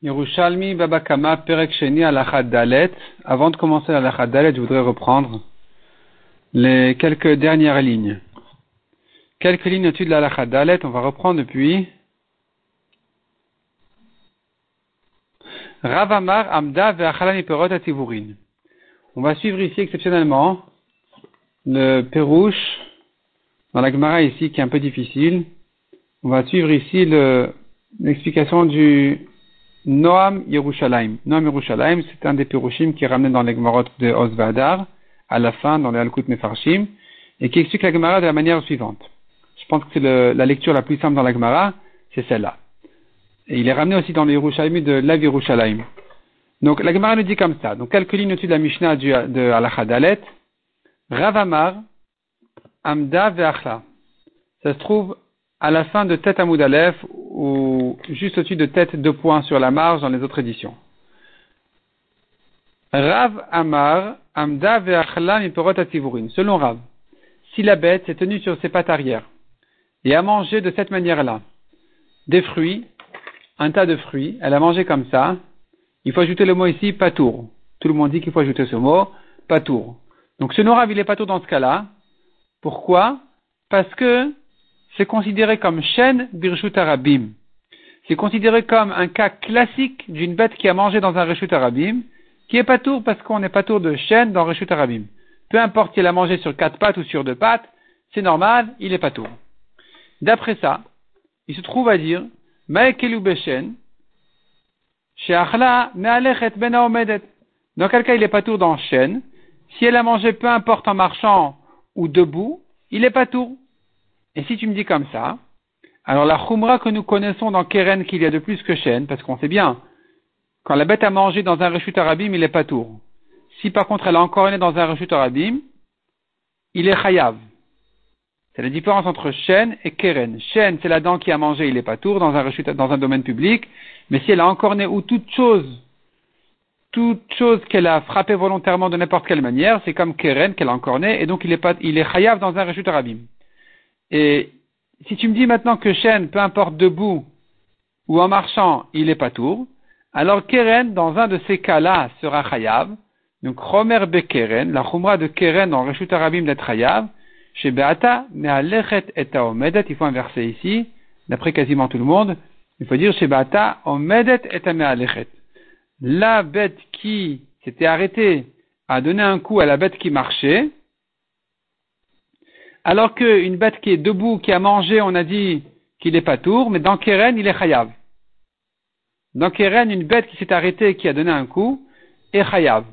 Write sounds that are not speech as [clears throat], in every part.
Yerushalmi Babakama Perek Sheni Dalet. Avant de commencer Alachad Dalet, je voudrais reprendre les quelques dernières lignes. Quelques lignes au-dessus de l'Alachad Dalet, on va reprendre depuis Ravamar Amda Ve'achalami Perot Ativurin. On va suivre ici exceptionnellement le Perouche dans la Gemara ici qui est un peu difficile. On va suivre ici l'explication du Noam Yerushalayim. Noam Yerushalayim, c'est un des Perushim qui est ramené dans les Gemarot de Osvadar, à la fin, dans les Alkut Mefarshim, et qui explique la Gemara de la manière suivante. Je pense que c'est la lecture la plus simple dans la Gemara, c'est celle-là. Et il est ramené aussi dans les Yerushalayim de Lav Yerushalayim. Donc la Gemara nous dit comme ça. Donc lignes au-dessus de la Mishnah du, de Alachadalet. Ravamar, Amda Ve'achla. Ça se trouve à la fin de Tête Amoud Aleph ou juste au-dessus de Tête deux points sur la marge dans les autres éditions. Rav Amar Amda Ve'achla Miporot Selon Rav, si la bête s'est tenue sur ses pattes arrière et a mangé de cette manière-là des fruits, un tas de fruits, elle a mangé comme ça, il faut ajouter le mot ici patour. Tout le monde dit qu'il faut ajouter ce mot patour. Donc ce Rav, il est patour dans ce cas-là. Pourquoi? Parce que c'est considéré comme Shen Birshut Arabim. C'est considéré comme un cas classique d'une bête qui a mangé dans un Reshut Arabim, qui est pas tour parce qu'on n'est pas tour de Shen dans Reshut Arabim. Peu importe s'il a mangé sur quatre pattes ou sur deux pattes, c'est normal, il est pas tour. D'après ça, il se trouve à dire, Maekelu Beshen, Ben Dans quel cas il est pas tour dans Shen, si elle a mangé peu importe en marchant ou debout, il est pas tour. Et si tu me dis comme ça, alors la khumra que nous connaissons dans Keren qu'il y a de plus que chêne, parce qu'on sait bien, quand la bête a mangé dans un rechut arabim, il est pas tour. Si par contre elle a encore né dans un rechut arabim, il est chayav. C'est la différence entre chêne et keren. Chêne, c'est la dent qui a mangé, il est pas tour dans un dans un domaine public. Mais si elle a encore né ou toute chose, toute chose qu'elle a frappé volontairement de n'importe quelle manière, c'est comme keren qu'elle a encore né, et donc il est pas, il est chayav dans un rechut arabim. Et si tu me dis maintenant que chêne, peu importe debout ou en marchant, il est pas tour, alors Keren, dans un de ces cas-là, sera chayav. Donc, Romer Bekeren, la chumra de Keren dans Reshut Arabim d'être chayav, chez Beata, Me'alechet et Omedet, il faut inverser ici, d'après quasiment tout le monde, il faut dire chez Beata, Omedet et Me'alechet. La bête qui s'était arrêtée à donner un coup à la bête qui marchait, alors qu'une bête qui est debout, qui a mangé, on a dit qu'il n'est pas tour, mais dans Keren, il est chayav. Dans Keren, une bête qui s'est arrêtée, qui a donné un coup, est chayav.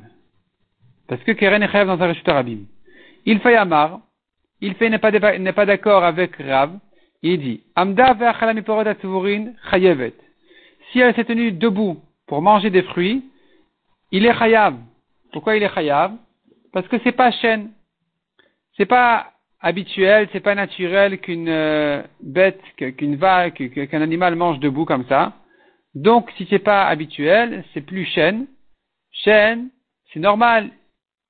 Parce que Keren est chayav dans un rechute Rabim. Il fait Amar, il fait n'est pas, d'accord avec Rav, il dit, Amda chayevet. Si elle s'est tenue debout pour manger des fruits, il est chayav. Pourquoi il est chayav? Parce que c'est pas chêne. C'est pas habituel, c'est pas naturel qu'une euh, bête, qu'une vague, qu'un animal mange debout comme ça. Donc, si c'est pas habituel, c'est plus chêne. Chêne, c'est normal.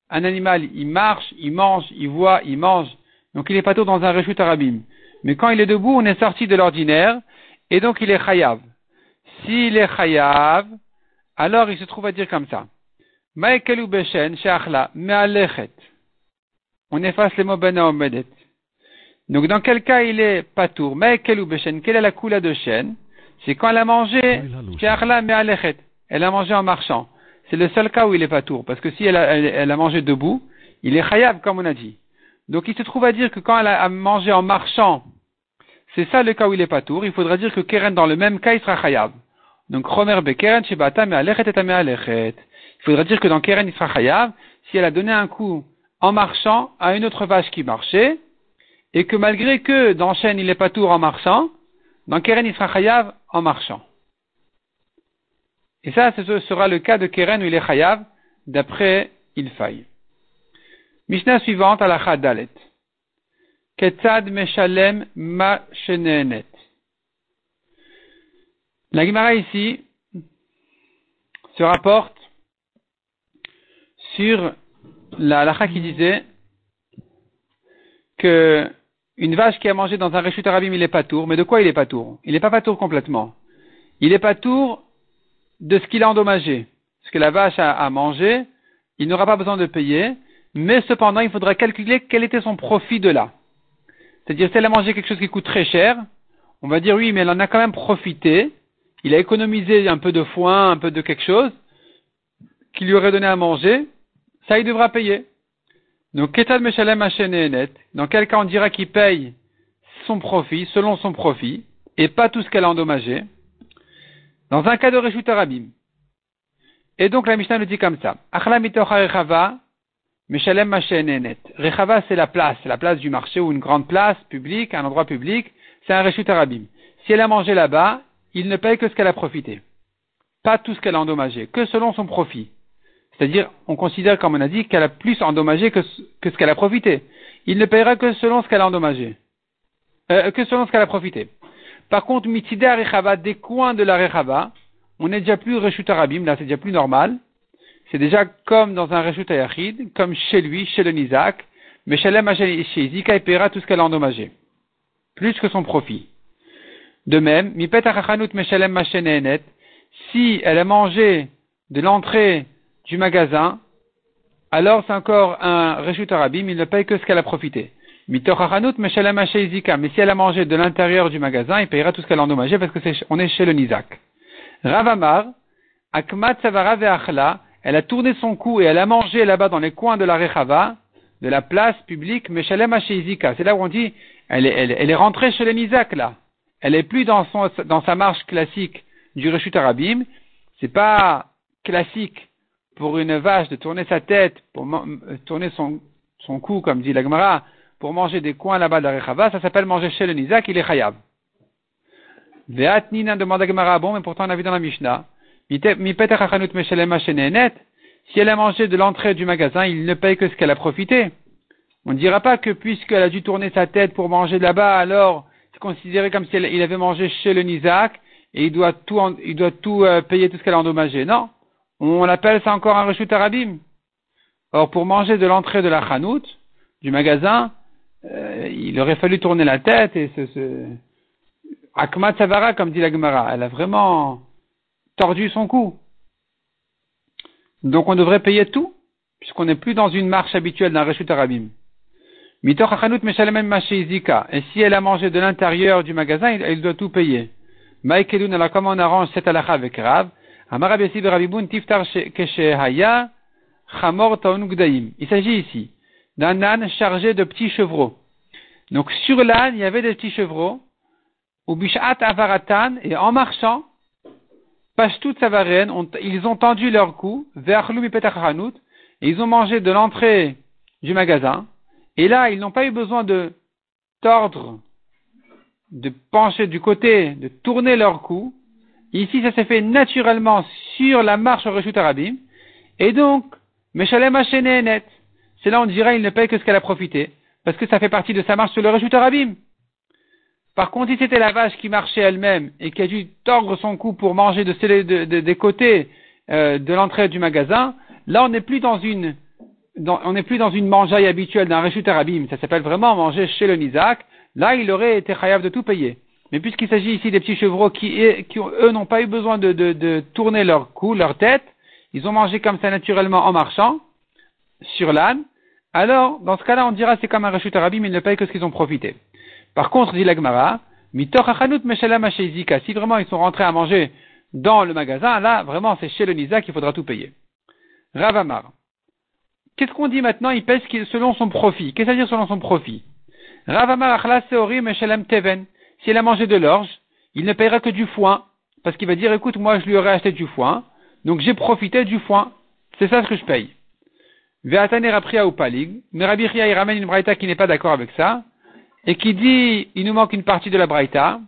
Un animal, il marche, il mange, il voit, il mange. Donc, il est pas tout dans un rechut arabim. Mais quand il est debout, on est sorti de l'ordinaire, et donc il est chayav. S'il est chayav, alors il se trouve à dire comme ça. On efface les mots ben omedet. Donc dans quel cas il est patour Mais quel ou Quelle est la coula de chêne C'est quand elle a mangé elle a mangé en marchant. C'est le seul cas où il est patour, parce que si elle a, elle, a mangé debout, il est khayab comme on a dit. Donc il se trouve à dire que quand elle a mangé en marchant, c'est ça le cas où il est patour. Il faudra dire que Keren dans le même cas il sera khayab. Donc Romer Bekeren Shebata Me'alechet et. Il faudra dire que dans Keren il sera khayab si elle a donné un coup en marchant à une autre vache qui marchait, et que malgré que dans Chêne il n'est pas tour en marchant, dans Keren il sera chayav en marchant. Et ça, ce sera le cas de Keren où il est chayav, d'après il faille. Mishnah suivante à la Dalet. Ketzad meshalem ma La Gemara ici se rapporte sur la halakha qui disait que une vache qui a mangé dans un réchute arabim, il est pas tour. Mais de quoi il est pas tour? Il n'est pas pas tour complètement. Il est pas tour de ce qu'il a endommagé. Ce que la vache a, a mangé, il n'aura pas besoin de payer, mais cependant, il faudra calculer quel était son profit de là. C'est-à-dire, si elle a mangé quelque chose qui coûte très cher, on va dire oui, mais elle en a quand même profité, il a économisé un peu de foin, un peu de quelque chose, qui lui aurait donné à manger, ça il devra payer. Donc, Ketal Meshalem net. Dans quel cas on dira qu'il paye son profit, selon son profit, et pas tout ce qu'elle a endommagé. Dans un cas de Reshut Arabim. Et donc la Mishnah nous dit comme ça. Achla Rechava, Meshalem net. Rechava c'est la place, la place du marché ou une grande place publique, un endroit public, c'est un Reshut Arabim. Si elle a mangé là-bas, il ne paye que ce qu'elle a profité. Pas tout ce qu'elle a endommagé, que selon son profit. C'est-à-dire, on considère, comme on a dit, qu'elle a plus endommagé que, ce qu'elle a profité. Il ne payera que selon ce qu'elle a endommagé. Euh, que selon ce qu'elle a profité. Par contre, mitida rechava, des coins de la rechava, on n'est déjà plus reshut arabim, là c'est déjà plus normal. C'est déjà comme dans un reshut ayachid, comme chez lui, chez le Nizak, mais chez Izika, il paiera tout ce qu'elle a endommagé. Plus que son profit. De même, mipet achachanut meshalem si elle a mangé de l'entrée du magasin, alors c'est encore un reshut arabim, il ne paye que ce qu'elle a profité. Mais si elle a mangé de l'intérieur du magasin, il payera tout ce qu'elle a endommagé parce que c'est, on est chez le Nizak. Ravamar, Akmat Savara Ve'achla, elle a tourné son cou et elle a mangé là-bas dans les coins de la Rechava, de la place publique, Meshalem C'est là où on dit, elle est, est rentrée chez le Nizak là. Elle est plus dans dans sa marche classique du Reshut Arabim. C'est pas classique pour une vache de tourner sa tête, pour tourner son, cou, comme dit l'Agmara, pour manger des coins là-bas de la ça s'appelle manger chez le Nizak, il est chayav. Ve'at Nina demande à bon, mais pourtant on a vu dans la Mishnah, si elle a mangé de l'entrée du magasin, il ne paye que ce qu'elle a profité. On ne dira pas que puisqu'elle a dû tourner sa tête pour manger là-bas, alors c'est considéré comme si il avait mangé chez le Nizak et il doit tout, il doit tout euh, payer tout ce qu'elle a endommagé. Non. On appelle ça encore un reshut arabim. Or, pour manger de l'entrée de la chanout, du magasin, euh, il aurait fallu tourner la tête et. Akmat Savara, comme dit la Gemara, elle a vraiment tordu son cou. Donc on devrait payer tout, puisqu'on n'est plus dans une marche habituelle d'un Reshut Arabim. Et si elle a mangé de l'intérieur du magasin, elle doit tout payer. Maïkelun, alors comment on arrange cette halakha avec Rav Il s'agit ici d'un âne chargé de petits chevreaux. Donc sur l'âne, il y avait des petits chevreaux, ou bishat avaratan, et en marchant, Pashtut Savaren, ils ont tendu leur cou vers et ils ont mangé de l'entrée du magasin, et là, ils n'ont pas eu besoin de tordre, de pencher du côté, de tourner leur cou. Ici, ça s'est fait naturellement sur la marche au Arabim, et donc, Meshalem net. C'est là on dirait il ne paye que ce qu'elle a profité, parce que ça fait partie de sa marche sur le Reshut Arabim. Par contre, si c'était la vache qui marchait elle-même et qui a dû tordre son cou pour manger de, des côtés euh, de l'entrée du magasin, là on n'est plus dans une on n'est plus dans une mangeaille habituelle d'un Reshut Arabim, ça s'appelle vraiment manger chez le Nizak, là il aurait été chayav de tout payer. Mais puisqu'il s'agit ici des petits chevreaux qui, qui eux n'ont pas eu besoin de, tourner leur cou, leur tête, ils ont mangé comme ça naturellement en marchant sur l'âne, alors, dans ce cas-là, on dira c'est comme un rachut arabim, ils ne payent que ce qu'ils ont profité. Par contre, dit l'agmara, si vraiment ils sont rentrés à manger dans le magasin, là, vraiment, c'est chez le Nisa qu'il faudra tout payer. Ravamar. Qu'est-ce qu'on dit maintenant? Il pèse selon son profit. Qu'est-ce à dire selon son profit? Ravamar teven. Si elle a mangé de l'orge, il ne payera que du foin. Parce qu'il va dire, écoute, moi, je lui aurais acheté du foin. Donc, j'ai profité du foin. C'est ça ce que je paye. Ve'atane ou Palig. Mais Rabbi il ramène une braïta qui n'est pas d'accord avec ça. Et qui dit, il nous manque une partie de la braïta.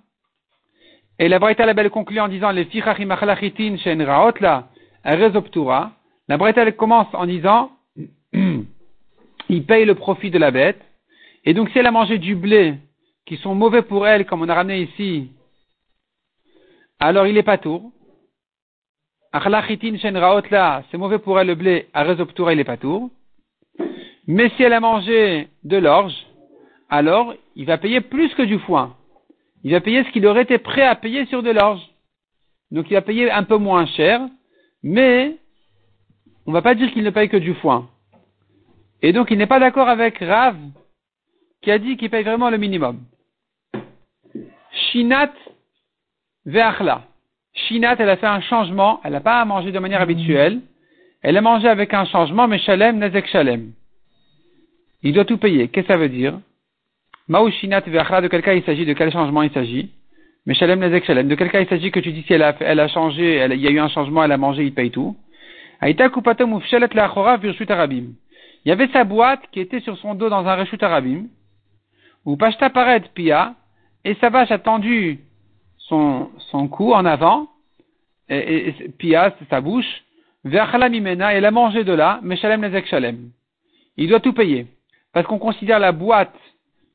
Et la braïta, la belle conclut en disant, les fichachim achlachitin shen raot la, rezoptura. La braïta, elle commence en disant, [clears throat] il paye le profit de la bête. Et donc, si elle a mangé du blé, qui sont mauvais pour elle, comme on a ramené ici, alors il est pas tour. C'est mauvais pour elle le blé, à rezoptura, il est pas tour. Mais si elle a mangé de l'orge, alors il va payer plus que du foin. Il va payer ce qu'il aurait été prêt à payer sur de l'orge. Donc il va payer un peu moins cher, mais on ne va pas dire qu'il ne paye que du foin. Et donc il n'est pas d'accord avec Rav qui a dit qu'il paye vraiment le minimum. Shinat ve'achla. Shinat, elle a fait un changement, elle n'a pas à manger de manière habituelle, elle a mangé avec un changement, mais shalem, nezek shalem. Il doit tout payer. Qu'est-ce que ça veut dire? Maou shinat ve'achla, de quel cas il s'agit, de quel changement il s'agit? Mais shalem, nezek shalem. De quel cas il s'agit que tu dis si elle a, elle a changé, il y a eu un changement, elle a mangé, il paye tout. Aïta kupatom ufshelet le'achora virshut arabim. Il y avait sa boîte qui était sur son dos dans un reshut arabim, ou pashta paret pia, et sa vache a tendu son, cou en avant, et, et, pia, sa bouche, vers mimena, et elle a mangé de là, mais shalem nezek shalem. Il doit tout payer. Parce qu'on considère la boîte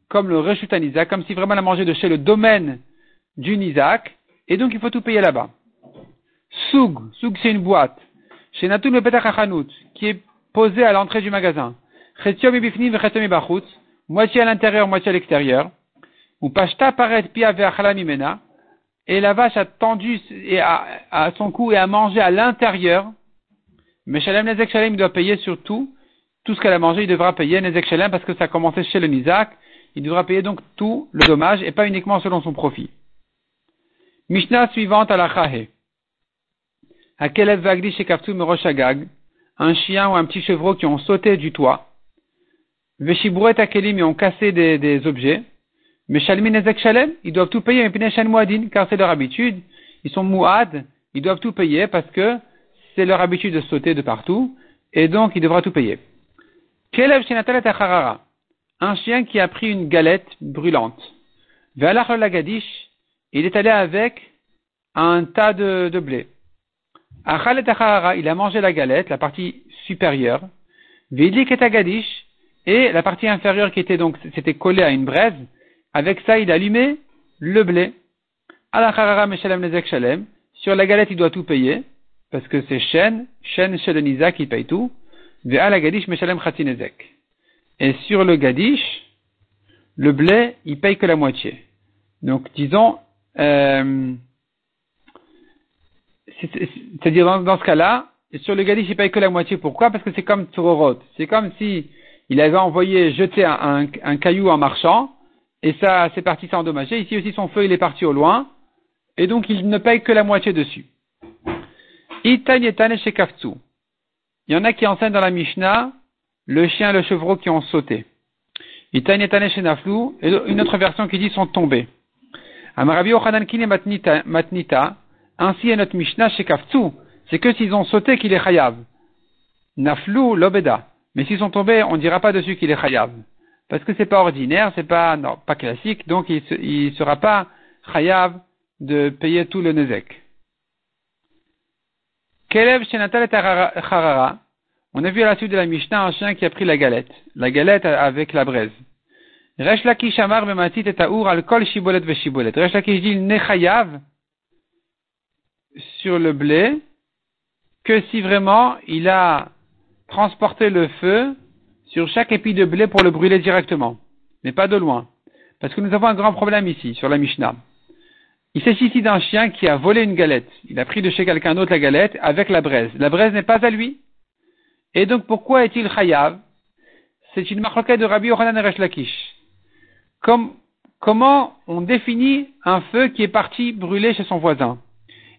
comme le reshut Isaac, comme si vraiment elle a mangé de chez le domaine du Isaac, et donc il faut tout payer là-bas. Soug, soug c'est une boîte. Chez Natul le qui est posé à l'entrée du magasin. Moitié à l'intérieur, moitié à l'extérieur. Ou pashta paret pia. Et la vache a tendu et à, son cou et a mangé à l'intérieur. Mais Shalem Nezek Shalem, doit payer surtout tout ce qu'elle a mangé, il devra payer Nezek Shalem parce que ça a commencé chez le Nizak. Il devra payer donc tout le dommage et pas uniquement selon son profit. Mishnah suivante à la Chahe. Akelev Vagdi Shekaftu Meroshagag un chien ou un petit chevreau qui ont sauté du toit. Veshibouret akelim, ils ont cassé des objets. Mais shalmin ezek shalem, ils doivent tout payer, car c'est leur habitude. Ils sont mouad, ils doivent tout payer parce que c'est leur habitude de sauter de partout, et donc il devra tout payer. Un chien qui a pris une galette brûlante. Lagadish, il est allé avec un tas de, de blé il a mangé la galette, la partie supérieure. et la partie inférieure qui était donc, c'était collée à une braise. Avec ça, il a allumé le blé. Sur la galette, il doit tout payer, parce que c'est Shen, Shen Nisa qui paye tout. Et sur le Gadish, le blé, il paye que la moitié. Donc, disons, euh, c'est-à-dire dans, ce cas-là, sur le Gadish, il paye que la moitié. Pourquoi? Parce que c'est comme Tsurorot. C'est comme si il avait envoyé jeter un, caillou en marchant, et ça, c'est parti s'endommager. Ici aussi, son feu, il est parti au loin, et donc il ne paye que la moitié dessus. Itanyetane Shekaftu. Il y en a qui enseignent dans la Mishnah le chien et le chevreau qui ont sauté. Itanyetane Shenaflu, et une autre version qui dit sont tombés. Amarabi Ochanan Kine Matnita, ainsi est notre Mishnah chez Kaftu, c'est que s'ils ont sauté qu'il est chayav. Naflou l'obeda. Mais s'ils sont tombés, on ne dira pas dessus qu'il est chayav. Parce que c'est pas ordinaire, c'est pas, non, pas classique, donc il ne sera pas chayav de payer tout le nezek. Kelev shenatal et harara. On a vu à la suite de la Mishnah un chien qui a pris la galette. La galette avec la braise. Resh lakish amar bematit et taour al kol shibolet ve shibolet. Resh lakish dit il n'est chayav sur le blé que si vraiment il a transporté le feu sur chaque épi de blé pour le brûler directement, mais pas de loin. Parce que nous avons un grand problème ici, sur la Mishnah. Il s'agit ici d'un chien qui a volé une galette. Il a pris de chez quelqu'un d'autre la galette avec la braise. La braise n'est pas à lui. Et donc pourquoi est-il chayav? C'est une marque de Rabbi Yochanan et Lakish. Comme, comment on définit un feu qui est parti brûler chez son voisin?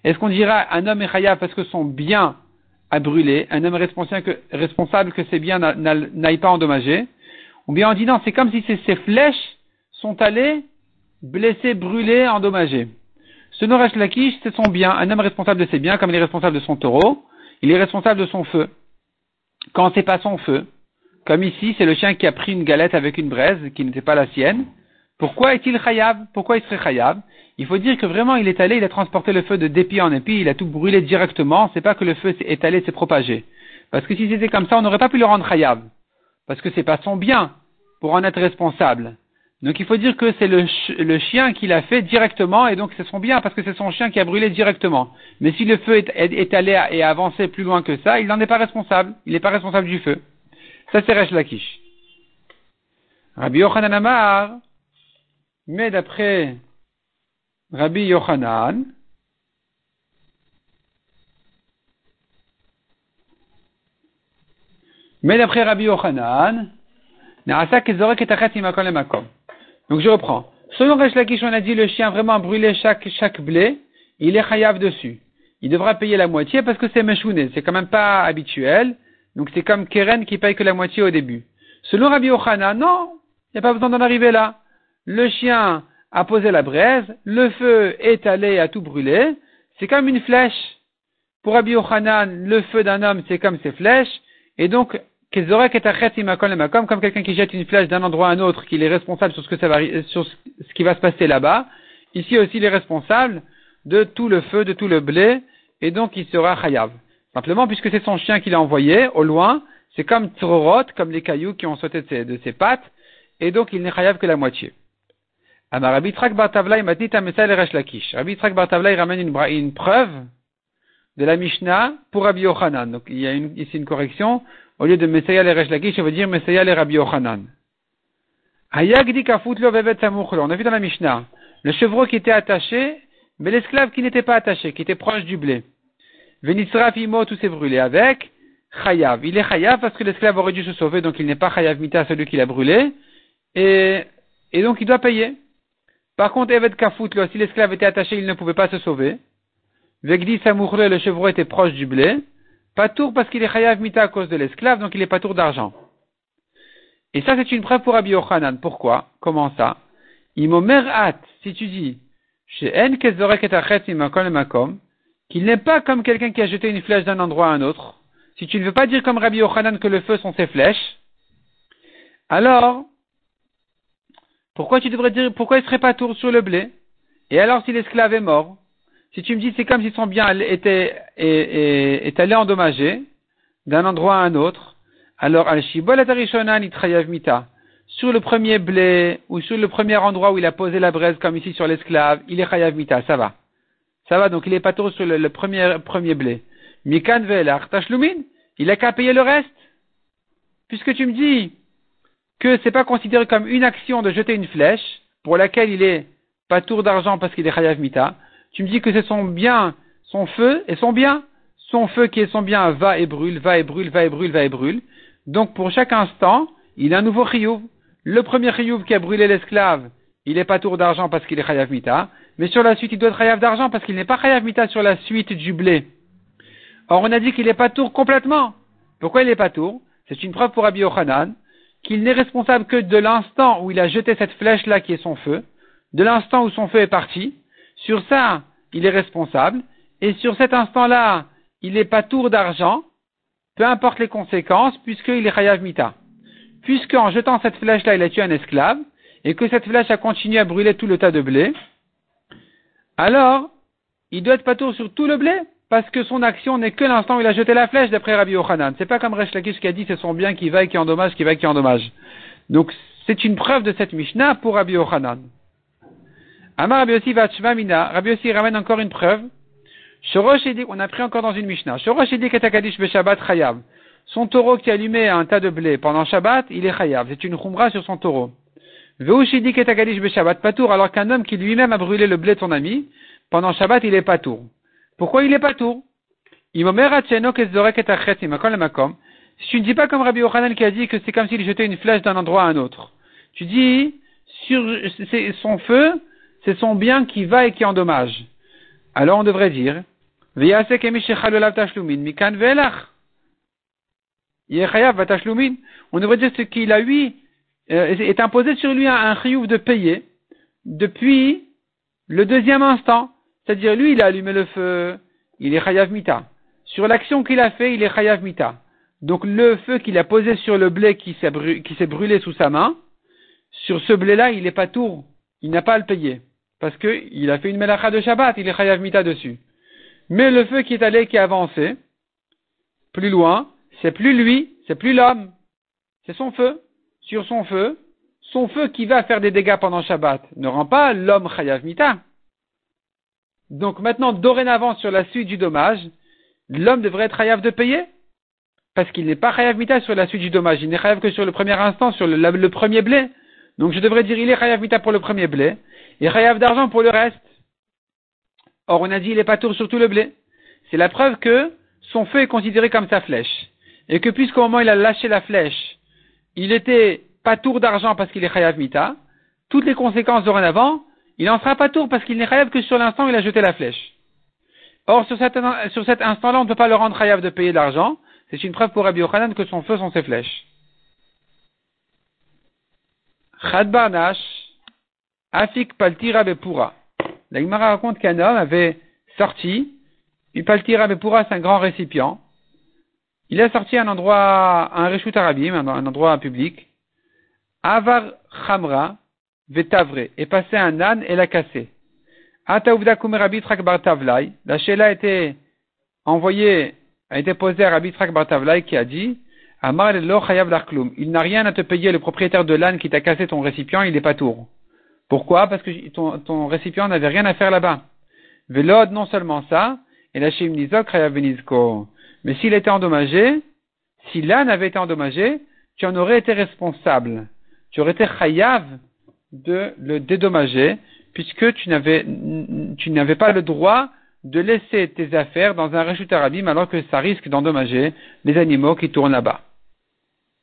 Est-ce qu'on dira un homme est chayav parce que son bien a brûlé, un homme responsable que, ses biens n'aillent pas endommager Ou bien on dit non, c'est comme si ces, flèches sont allées blesser, brûler, endommager. Ce Noresh Lakish, c'est son bien. Un homme responsable de ses biens, comme il est responsable de son taureau, il est responsable de son feu. Quand c'est pas son feu, comme ici, c'est le chien qui a pris une galette avec une braise qui n'était pas la sienne. Pourquoi est-il chayav? Pourquoi il serait chayav? Il faut dire que vraiment il est allé, il a transporté le feu de d'épi en épi, il a tout brûlé directement, c'est pas que le feu est allé s'est propagé. Parce que si c'était comme ça, on n'aurait pas pu le rendre chayav. Parce que c'est pas son bien pour en être responsable. Donc il faut dire que c'est le, chien qui l'a fait directement et donc c'est son bien parce que c'est son chien qui a brûlé directement. Mais si le feu est, allé et a avancé plus loin que ça, il n'en est pas responsable. Il n'est pas responsable du feu. Ça c'est Resh Lakish. Rabbi Yochanan Amar, mais d'après Rabbi Yochanan, mais d'après Rabbi Yochanan, donc je reprends. Selon Resh Lakish, on a dit le chien vraiment brûlé chaque, chaque blé, il est chayav dessus. Il devra payer la moitié parce que c'est meshouné, c'est quand même pas habituel. Donc c'est comme Keren qui paye que la moitié au début. Selon Rabbi Yochanan, non, il n'y a pas besoin d'en arriver là. Le chien, a posé la braise, le feu est allé à tout brûler, c'est comme une flèche. Pour Rabbi Yochanan, le feu d'un homme, c'est comme ses flèches, et donc, comme quelqu'un qui jette une flèche d'un endroit à un autre, qu'il est responsable sur ce, qui va se passer là-bas, ici aussi il est responsable de tout le feu, de tout le blé, et donc il sera chayav. Simplement, puisque c'est son chien qui l'a envoyé, au loin, c'est comme trorot, comme les cailloux qui ont sauté de ses, de ses pattes, et donc il n'est chayav que la moitié. Rabbi Trak Bartavla, il m'a dit Lakish. Rabbi Trak Bartavla, il ramène une, preuve de la Mishnah pour Rabbi Yochanan. Donc il y a ici une correction. Au lieu de Messiah le Resh Lakish, on veut dire Messiah le Rabbi Yochanan. On a vu dans la Mishnah le chevreau qui était attaché, mais l'esclave qui n'était pas attaché, qui était proche du blé. Venisraf imo, tout s'est brûlé avec. Chayav. Il est chayav parce que l'esclave aurait dû se sauver, donc il n'est pas chayav mita celui qui l'a brûlé. Et, et donc il doit payer. Par contre, Evet Kafout, si l'esclave était attaché, il ne pouvait pas se sauver. Vegdi Samourle, le chevreau était proche du blé. Pas tour parce qu'il est chayav mita à cause de l'esclave, donc il est pas tour d'argent. Et ça, c'est une preuve pour Rabbi Yochanan. Pourquoi? Comment ça? At, si tu dis, chez En Makom, qu'il n'est pas comme quelqu'un qui a jeté une flèche d'un endroit à un autre, si tu ne veux pas dire comme Rabbi Yochanan que le feu sont ses flèches, alors, pourquoi tu devrais dire, pourquoi il serait pas tour sur le blé? Et alors si l'esclave est mort, si tu me dis c'est comme si son bien était, est, est, allé endommagé d'un endroit à un autre, alors al mita. Sur le premier blé, ou sur le premier endroit où il a posé la braise, comme ici sur l'esclave, il est chayav mita, ça va. Ça va, donc il est pas tour sur le, premier, premier blé. Mikan. Il a qu'à payer le reste. Puisque tu me dis, que c'est pas considéré comme une action de jeter une flèche, pour laquelle il est pas tour d'argent parce qu'il est chayav mita, tu me dis que c'est son bien, son feu et son bien? Son feu qui est son bien va et brûle, va et brûle, va et brûle, va et brûle. Donc pour chaque instant, il a un nouveau chiyuv. Le premier chiyuv qui a brûlé l'esclave, il n'est pas tour d'argent parce qu'il est chayav mita, mais sur la suite il doit être chayav d'argent parce qu'il n'est pas chayav mita sur la suite du blé. Or on a dit qu'il n'est pas tour complètement. Pourquoi il n'est pas tour? C'est une preuve pour Rabbi qu'il n'est responsable que de l'instant où il a jeté cette flèche-là qui est son feu, de l'instant où son feu est parti. Sur ça, il est responsable. Et sur cet instant-là, il n'est pas tour d'argent, peu importe les conséquences, puisqu'il est chayav mita. Puisqu'en jetant cette flèche-là, il a tué un esclave, et que cette flèche a continué à brûler tout le tas de blé, alors, il doit être pas tour sur tout le blé, parce que son action n'est que l'instant où il a jeté la flèche d'après Rabbi Yochanan. C'est pas comme Resh Lakish qui a dit c'est son bien qui va et qui endommage, qui va et qui endommage. Donc c'est une preuve de cette Mishnah pour Rabbi Yochanan. Amar Rabbi Yossi Mina, Rabbi Yossi ramène encore une preuve. Dit, on a pris encore dans une Mishnah. Dit Chayav. Son taureau qui allumait un tas de blé pendant Shabbat, il est Chayav. C'est une khumra sur son taureau. Veushidi Ketakadish Beshabbat Patour, alors qu'un homme qui lui-même a brûlé le blé de son ami, pendant Shabbat, il est Patour. Pourquoi il est pas tour Si tu ne dis pas comme Rabbi Yochanan qui a dit que c'est comme s'il jetait une flèche d'un endroit à un autre. Tu dis, sur son feu, c'est son bien qui va et qui endommage. Alors on devrait dire, on devrait dire ce qu'il a eu, euh, est imposé sur lui un, un de payer depuis le deuxième instant. C'est-à-dire, lui, il a allumé le feu, il est chayav mita. Sur l'action qu'il a fait, il est chayav mita. Donc, le feu qu'il a posé sur le blé qui s'est brûlé, sous sa main, sur ce blé-là, il n'est pas tour. Il n'a pas à le payer. Parce qu'il a fait une melacha de Shabbat, il est chayav mita dessus. Mais le feu qui est allé, qui a avancé, plus loin, c'est plus lui, c'est plus l'homme. C'est son feu. Sur son feu, son feu qui va faire des dégâts pendant Shabbat ne rend pas l'homme chayav mita. Donc maintenant, dorénavant, sur la suite du dommage, l'homme devrait être chayav de payer. Parce qu'il n'est pas chayav mita sur la suite du dommage. Il n'est chayav que sur le premier instant, sur le, premier blé. Donc je devrais dire, il est chayav mita pour le premier blé, et chayav d'argent pour le reste. Or, on a dit, il est pas tour sur tout le blé. C'est la preuve que son feu est considéré comme sa flèche. et que puisqu'au moment où il a lâché la flèche, il était pas tour d'argent parce qu'il est chayav mita, toutes les conséquences dorénavant, il n'en sera pas tour parce qu'il n'est chayav que sur l'instant où il a jeté la flèche. Or, sur, cet instant-là, on ne peut pas le rendre chayav de payer de l'argent. C'est une preuve pour Rabbi Yochanan que son feu sont ses flèches. Chad Barnash, Afik Paltira Bepura. La Gemara raconte qu'un homme avait sorti, il Paltira Bepura, c'est un grand récipient. Il a sorti un endroit, un Reshut Arabim, un endroit public. Avar Chamra, Vetavre, et passé un âne et l'a cassé. Ataouvda Rabbi Bartavlai. La a été envoyée, a été posée à Rabbi Bartavlai qui a dit, Amar Il n'a rien à te payer, le propriétaire de l'âne qui t'a cassé ton récipient, il n'est pas tour. Pourquoi? Parce que ton, ton récipient n'avait rien à faire là-bas. Velod, non seulement ça, et la Nizok Mais s'il était endommagé, si l'âne avait été endommagé, tu en aurais été responsable. Tu aurais été chayav de le dédommager, puisque tu n'avais, tu n'avais pas le droit de laisser tes affaires dans un rechut arabim alors que ça risque d'endommager les animaux qui tournent là-bas.